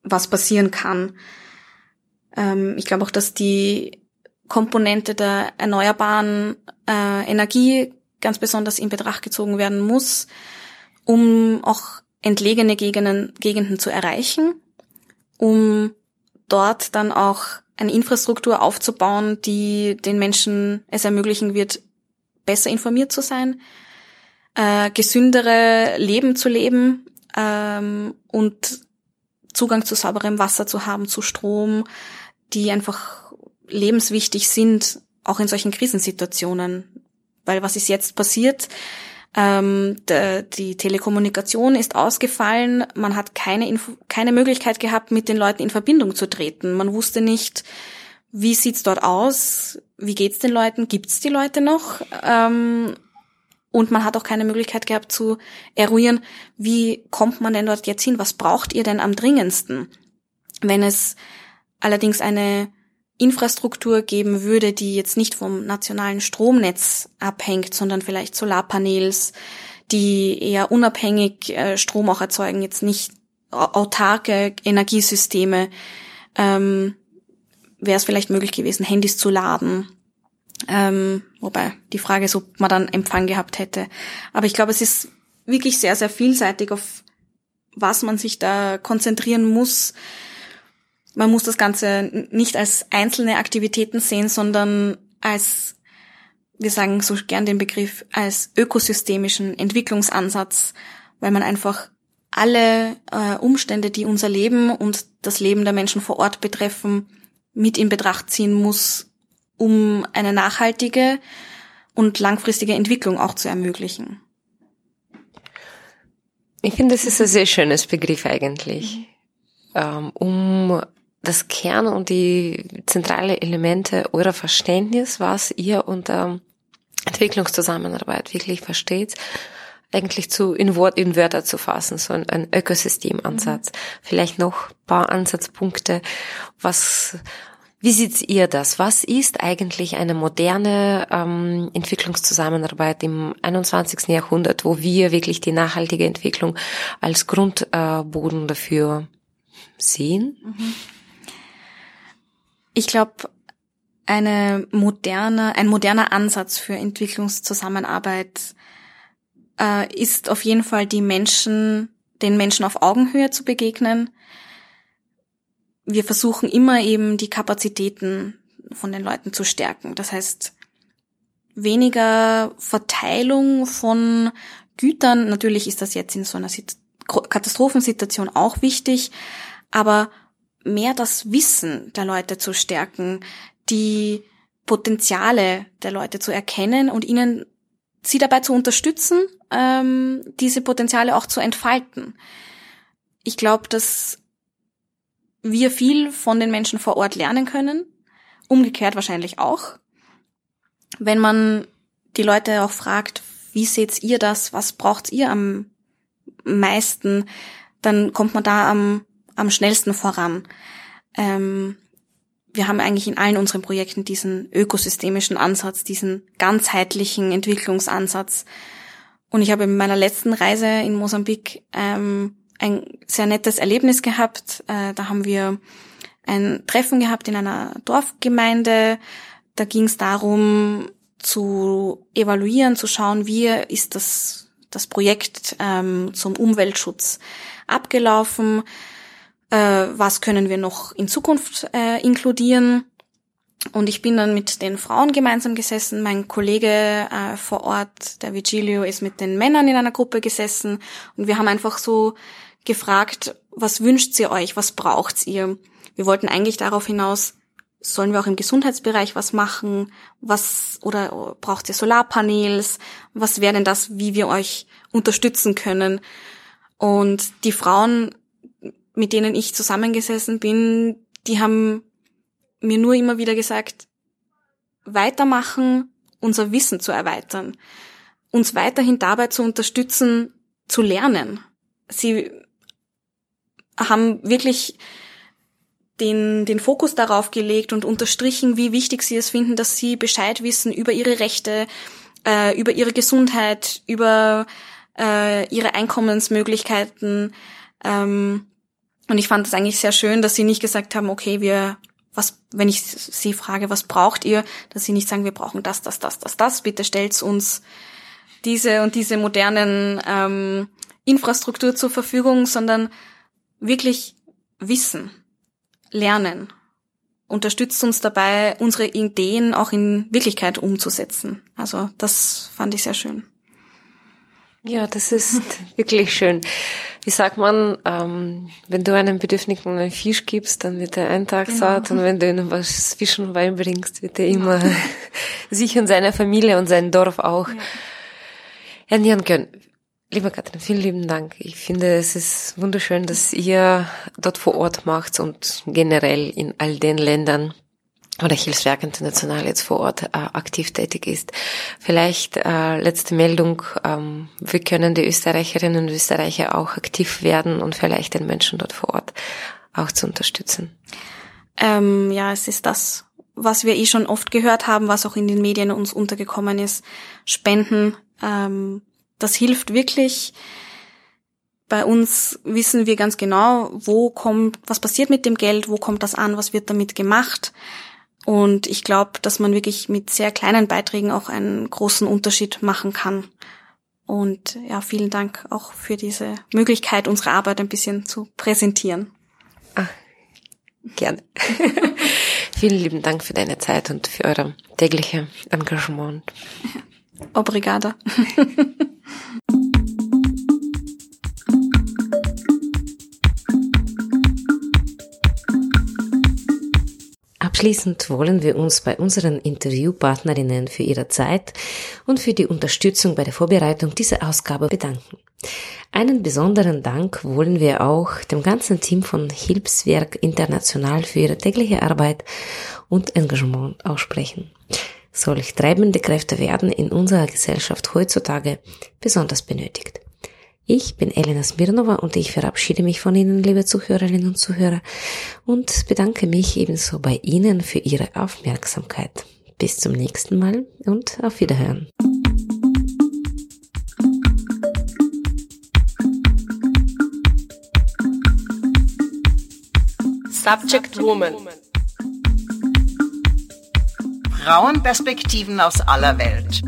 was passieren kann. Ähm, ich glaube auch, dass die Komponente der erneuerbaren äh, Energie ganz besonders in Betracht gezogen werden muss, um auch entlegene Gegenden, Gegenden zu erreichen, um dort dann auch eine Infrastruktur aufzubauen, die den Menschen es ermöglichen wird, besser informiert zu sein, äh, gesündere Leben zu leben ähm, und Zugang zu sauberem Wasser zu haben, zu Strom, die einfach lebenswichtig sind, auch in solchen Krisensituationen. Weil was ist jetzt passiert? Ähm, de, die Telekommunikation ist ausgefallen. Man hat keine, Info keine Möglichkeit gehabt, mit den Leuten in Verbindung zu treten. Man wusste nicht, wie sieht's dort aus? Wie geht's den Leuten? Gibt's die Leute noch? Ähm, und man hat auch keine Möglichkeit gehabt zu eruieren, wie kommt man denn dort jetzt hin? Was braucht ihr denn am dringendsten? Wenn es allerdings eine Infrastruktur geben würde, die jetzt nicht vom nationalen Stromnetz abhängt, sondern vielleicht Solarpanels, die eher unabhängig äh, Strom auch erzeugen, jetzt nicht autarke Energiesysteme, ähm, wäre es vielleicht möglich gewesen, Handys zu laden. Ähm, wobei die Frage ist, ob man dann Empfang gehabt hätte. Aber ich glaube, es ist wirklich sehr, sehr vielseitig, auf was man sich da konzentrieren muss. Man muss das Ganze nicht als einzelne Aktivitäten sehen, sondern als, wir sagen so gern den Begriff, als ökosystemischen Entwicklungsansatz, weil man einfach alle äh, Umstände, die unser Leben und das Leben der Menschen vor Ort betreffen, mit in Betracht ziehen muss, um eine nachhaltige und langfristige Entwicklung auch zu ermöglichen. Ich finde, das ist ein sehr schönes Begriff eigentlich, ähm, um das Kern und die zentrale Elemente eurer Verständnis, was ihr unter Entwicklungszusammenarbeit wirklich versteht, eigentlich zu in Wort in Wörter zu fassen, so ein, ein Ökosystemansatz. Mhm. Vielleicht noch paar Ansatzpunkte. Was wie seht ihr das? Was ist eigentlich eine moderne ähm, Entwicklungszusammenarbeit im 21. Jahrhundert, wo wir wirklich die nachhaltige Entwicklung als Grundboden äh, dafür sehen? Mhm. Ich glaube, eine moderne, ein moderner Ansatz für Entwicklungszusammenarbeit äh, ist auf jeden Fall die Menschen, den Menschen auf Augenhöhe zu begegnen. Wir versuchen immer eben die Kapazitäten von den Leuten zu stärken. Das heißt, weniger Verteilung von Gütern. Natürlich ist das jetzt in so einer Katastrophensituation auch wichtig, aber mehr das Wissen der Leute zu stärken, die Potenziale der Leute zu erkennen und ihnen sie dabei zu unterstützen, ähm, diese Potenziale auch zu entfalten. Ich glaube, dass wir viel von den Menschen vor Ort lernen können, umgekehrt wahrscheinlich auch. Wenn man die Leute auch fragt, wie seht ihr das, was braucht ihr am meisten, dann kommt man da am, am schnellsten voran. Ähm, wir haben eigentlich in allen unseren Projekten diesen ökosystemischen Ansatz, diesen ganzheitlichen Entwicklungsansatz. Und ich habe in meiner letzten Reise in Mosambik ähm, ein sehr nettes Erlebnis gehabt. Äh, da haben wir ein Treffen gehabt in einer Dorfgemeinde. Da ging es darum, zu evaluieren, zu schauen, wie ist das, das Projekt ähm, zum Umweltschutz abgelaufen äh, was können wir noch in Zukunft äh, inkludieren. Und ich bin dann mit den Frauen gemeinsam gesessen. Mein Kollege äh, vor Ort, der Vigilio, ist mit den Männern in einer Gruppe gesessen. Und wir haben einfach so gefragt, was wünscht ihr euch? Was braucht ihr? Wir wollten eigentlich darauf hinaus, sollen wir auch im Gesundheitsbereich was machen? Was, oder braucht ihr Solarpanels? Was wäre denn das, wie wir euch unterstützen können? Und die Frauen mit denen ich zusammengesessen bin, die haben mir nur immer wieder gesagt, weitermachen, unser Wissen zu erweitern, uns weiterhin dabei zu unterstützen, zu lernen. Sie haben wirklich den, den Fokus darauf gelegt und unterstrichen, wie wichtig sie es finden, dass sie Bescheid wissen über ihre Rechte, äh, über ihre Gesundheit, über äh, ihre Einkommensmöglichkeiten. Ähm, und ich fand es eigentlich sehr schön, dass sie nicht gesagt haben, okay, wir, was, wenn ich sie frage, was braucht ihr, dass sie nicht sagen, wir brauchen das, das, das, das, das, bitte stellt uns diese und diese modernen ähm, Infrastruktur zur Verfügung, sondern wirklich Wissen, Lernen, unterstützt uns dabei, unsere Ideen auch in Wirklichkeit umzusetzen. Also das fand ich sehr schön. Ja, das ist wirklich schön. Wie sagt man, ähm, wenn du einem Bedürftigen einen Fisch gibst, dann wird er einen Tag genau. satt und wenn du ihm was Fischen Wein bringst, wird er immer genau. sich und seine Familie und sein Dorf auch ja. ernähren können. Lieber Katrin, vielen lieben Dank. Ich finde, es ist wunderschön, dass ihr dort vor Ort macht und generell in all den Ländern oder Hilfswerk International jetzt vor Ort äh, aktiv tätig ist. Vielleicht äh, letzte Meldung, ähm, wir können die Österreicherinnen und Österreicher auch aktiv werden und vielleicht den Menschen dort vor Ort auch zu unterstützen. Ähm, ja, es ist das, was wir eh schon oft gehört haben, was auch in den Medien uns untergekommen ist. Spenden, ähm, das hilft wirklich. Bei uns wissen wir ganz genau, wo kommt, was passiert mit dem Geld, wo kommt das an, was wird damit gemacht. Und ich glaube, dass man wirklich mit sehr kleinen Beiträgen auch einen großen Unterschied machen kann. Und ja, vielen Dank auch für diese Möglichkeit, unsere Arbeit ein bisschen zu präsentieren. Ah, gerne. vielen lieben Dank für deine Zeit und für euer tägliche Engagement. Obrigada. Abschließend wollen wir uns bei unseren Interviewpartnerinnen für ihre Zeit und für die Unterstützung bei der Vorbereitung dieser Ausgabe bedanken. Einen besonderen Dank wollen wir auch dem ganzen Team von Hilfswerk International für ihre tägliche Arbeit und Engagement aussprechen. Solch treibende Kräfte werden in unserer Gesellschaft heutzutage besonders benötigt. Ich bin Elena Smirnova und ich verabschiede mich von Ihnen, liebe Zuhörerinnen und Zuhörer, und bedanke mich ebenso bei Ihnen für Ihre Aufmerksamkeit. Bis zum nächsten Mal und auf Wiederhören. Subject Woman Frauenperspektiven aus aller Welt.